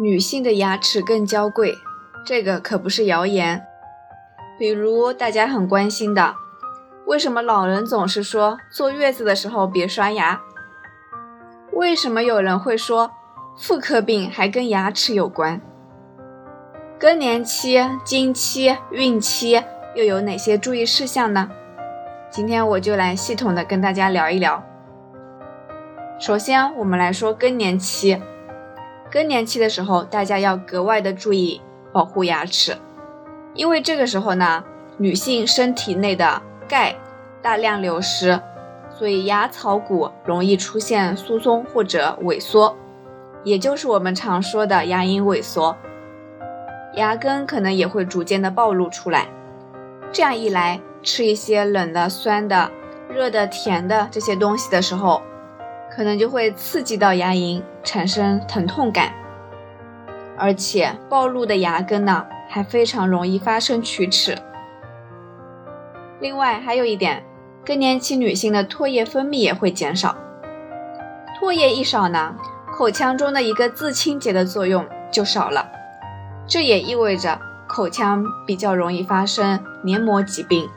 女性的牙齿更娇贵，这个可不是谣言。比如大家很关心的，为什么老人总是说坐月子的时候别刷牙？为什么有人会说妇科病还跟牙齿有关？更年期、经期、孕期又有哪些注意事项呢？今天我就来系统的跟大家聊一聊。首先，我们来说更年期。更年期的时候，大家要格外的注意保护牙齿，因为这个时候呢，女性身体内的钙大量流失，所以牙槽骨容易出现疏松或者萎缩，也就是我们常说的牙龈萎缩，牙根可能也会逐渐的暴露出来。这样一来，吃一些冷的、酸的、热的、甜的这些东西的时候，可能就会刺激到牙龈，产生疼痛感。而且暴露的牙根呢，还非常容易发生龋齿。另外还有一点，更年期女性的唾液分泌也会减少。唾液一少呢，口腔中的一个自清洁的作用就少了，这也意味着口腔比较容易发生黏膜疾病。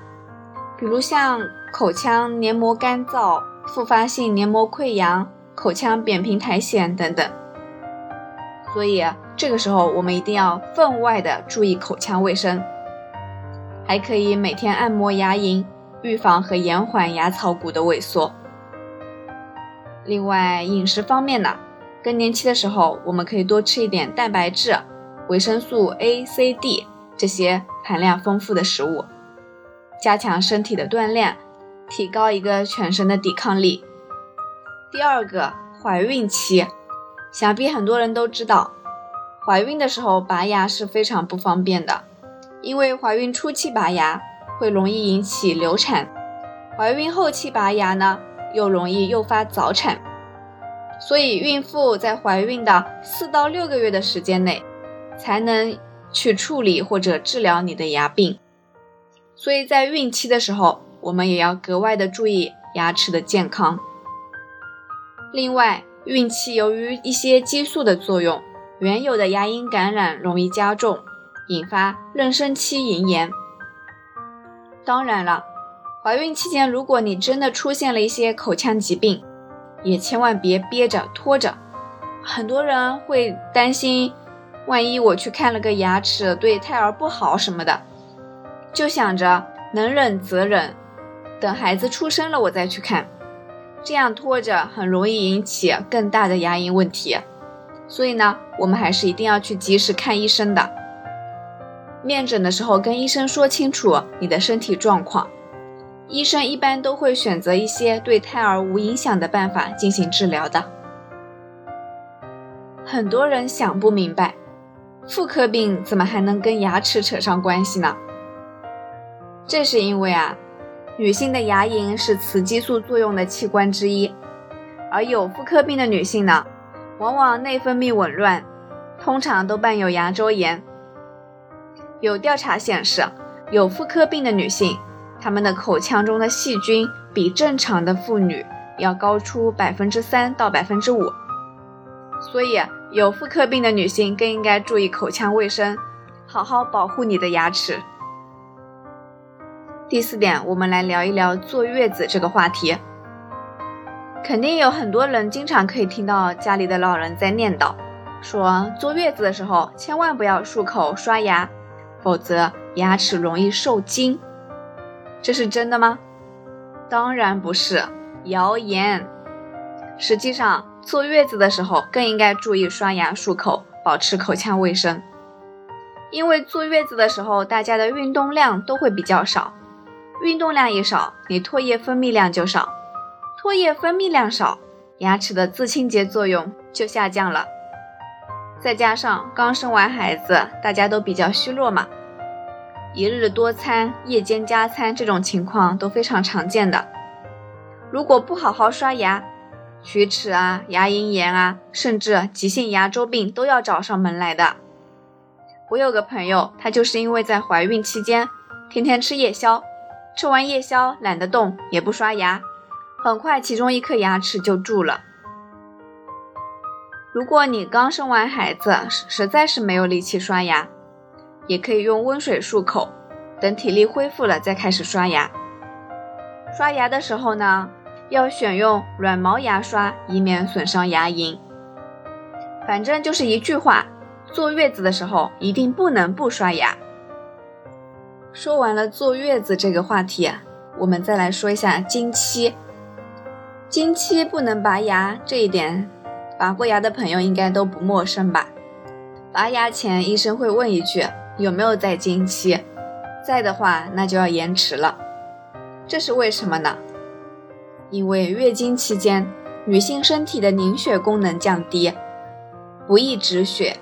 比如像口腔黏膜干燥、复发性黏膜溃疡、口腔扁平苔藓等等。所以这个时候我们一定要分外的注意口腔卫生，还可以每天按摩牙龈，预防和延缓牙槽骨的萎缩。另外饮食方面呢，更年期的时候我们可以多吃一点蛋白质、维生素 A、C、D 这些含量丰富的食物。加强身体的锻炼，提高一个全身的抵抗力。第二个，怀孕期，想必很多人都知道，怀孕的时候拔牙是非常不方便的，因为怀孕初期拔牙会容易引起流产，怀孕后期拔牙呢又容易诱发早产，所以孕妇在怀孕的四到六个月的时间内，才能去处理或者治疗你的牙病。所以在孕期的时候，我们也要格外的注意牙齿的健康。另外，孕期由于一些激素的作用，原有的牙龈感染容易加重，引发妊娠期龈炎。当然了，怀孕期间如果你真的出现了一些口腔疾病，也千万别憋着拖着。很多人会担心，万一我去看了个牙齿，对胎儿不好什么的。就想着能忍则忍，等孩子出生了我再去看，这样拖着很容易引起更大的牙龈问题。所以呢，我们还是一定要去及时看医生的。面诊的时候跟医生说清楚你的身体状况，医生一般都会选择一些对胎儿无影响的办法进行治疗的。很多人想不明白，妇科病怎么还能跟牙齿扯上关系呢？这是因为啊，女性的牙龈是雌激素作用的器官之一，而有妇科病的女性呢，往往内分泌紊乱，通常都伴有牙周炎。有调查显示，有妇科病的女性，她们的口腔中的细菌比正常的妇女要高出百分之三到百分之五。所以，有妇科病的女性更应该注意口腔卫生，好好保护你的牙齿。第四点，我们来聊一聊坐月子这个话题。肯定有很多人经常可以听到家里的老人在念叨，说坐月子的时候千万不要漱口刷牙，否则牙齿容易受惊。这是真的吗？当然不是，谣言。实际上，坐月子的时候更应该注意刷牙漱口，保持口腔卫生。因为坐月子的时候，大家的运动量都会比较少。运动量一少，你唾液分泌量就少，唾液分泌量少，牙齿的自清洁作用就下降了。再加上刚生完孩子，大家都比较虚弱嘛，一日多餐、夜间加餐这种情况都非常常见的。如果不好好刷牙，龋齿啊、牙龈炎啊，甚至急性牙周病都要找上门来的。我有个朋友，她就是因为在怀孕期间天天吃夜宵。吃完夜宵，懒得动，也不刷牙，很快其中一颗牙齿就蛀了。如果你刚生完孩子，实在是没有力气刷牙，也可以用温水漱口，等体力恢复了再开始刷牙。刷牙的时候呢，要选用软毛牙刷，以免损伤牙龈。反正就是一句话，坐月子的时候一定不能不刷牙。说完了坐月子这个话题，我们再来说一下经期。经期不能拔牙这一点。拔过牙的朋友应该都不陌生吧？拔牙前，医生会问一句有没有在经期，在的话，那就要延迟了。这是为什么呢？因为月经期间，女性身体的凝血功能降低，不易止血，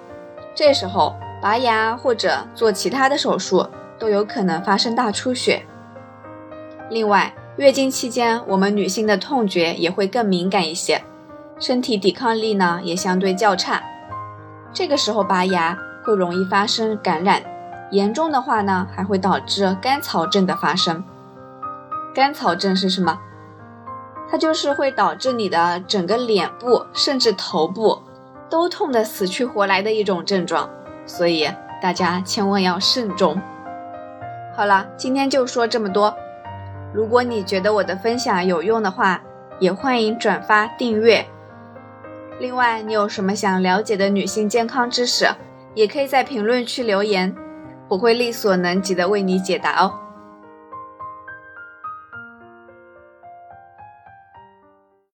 这时候拔牙或者做其他的手术都有可能发生大出血。另外，月经期间，我们女性的痛觉也会更敏感一些。身体抵抗力呢也相对较差，这个时候拔牙会容易发生感染，严重的话呢还会导致干草症的发生。干草症是什么？它就是会导致你的整个脸部甚至头部都痛得死去活来的一种症状，所以大家千万要慎重。好了，今天就说这么多。如果你觉得我的分享有用的话，也欢迎转发订阅。另外，你有什么想了解的女性健康知识，也可以在评论区留言，我会力所能及的为你解答哦。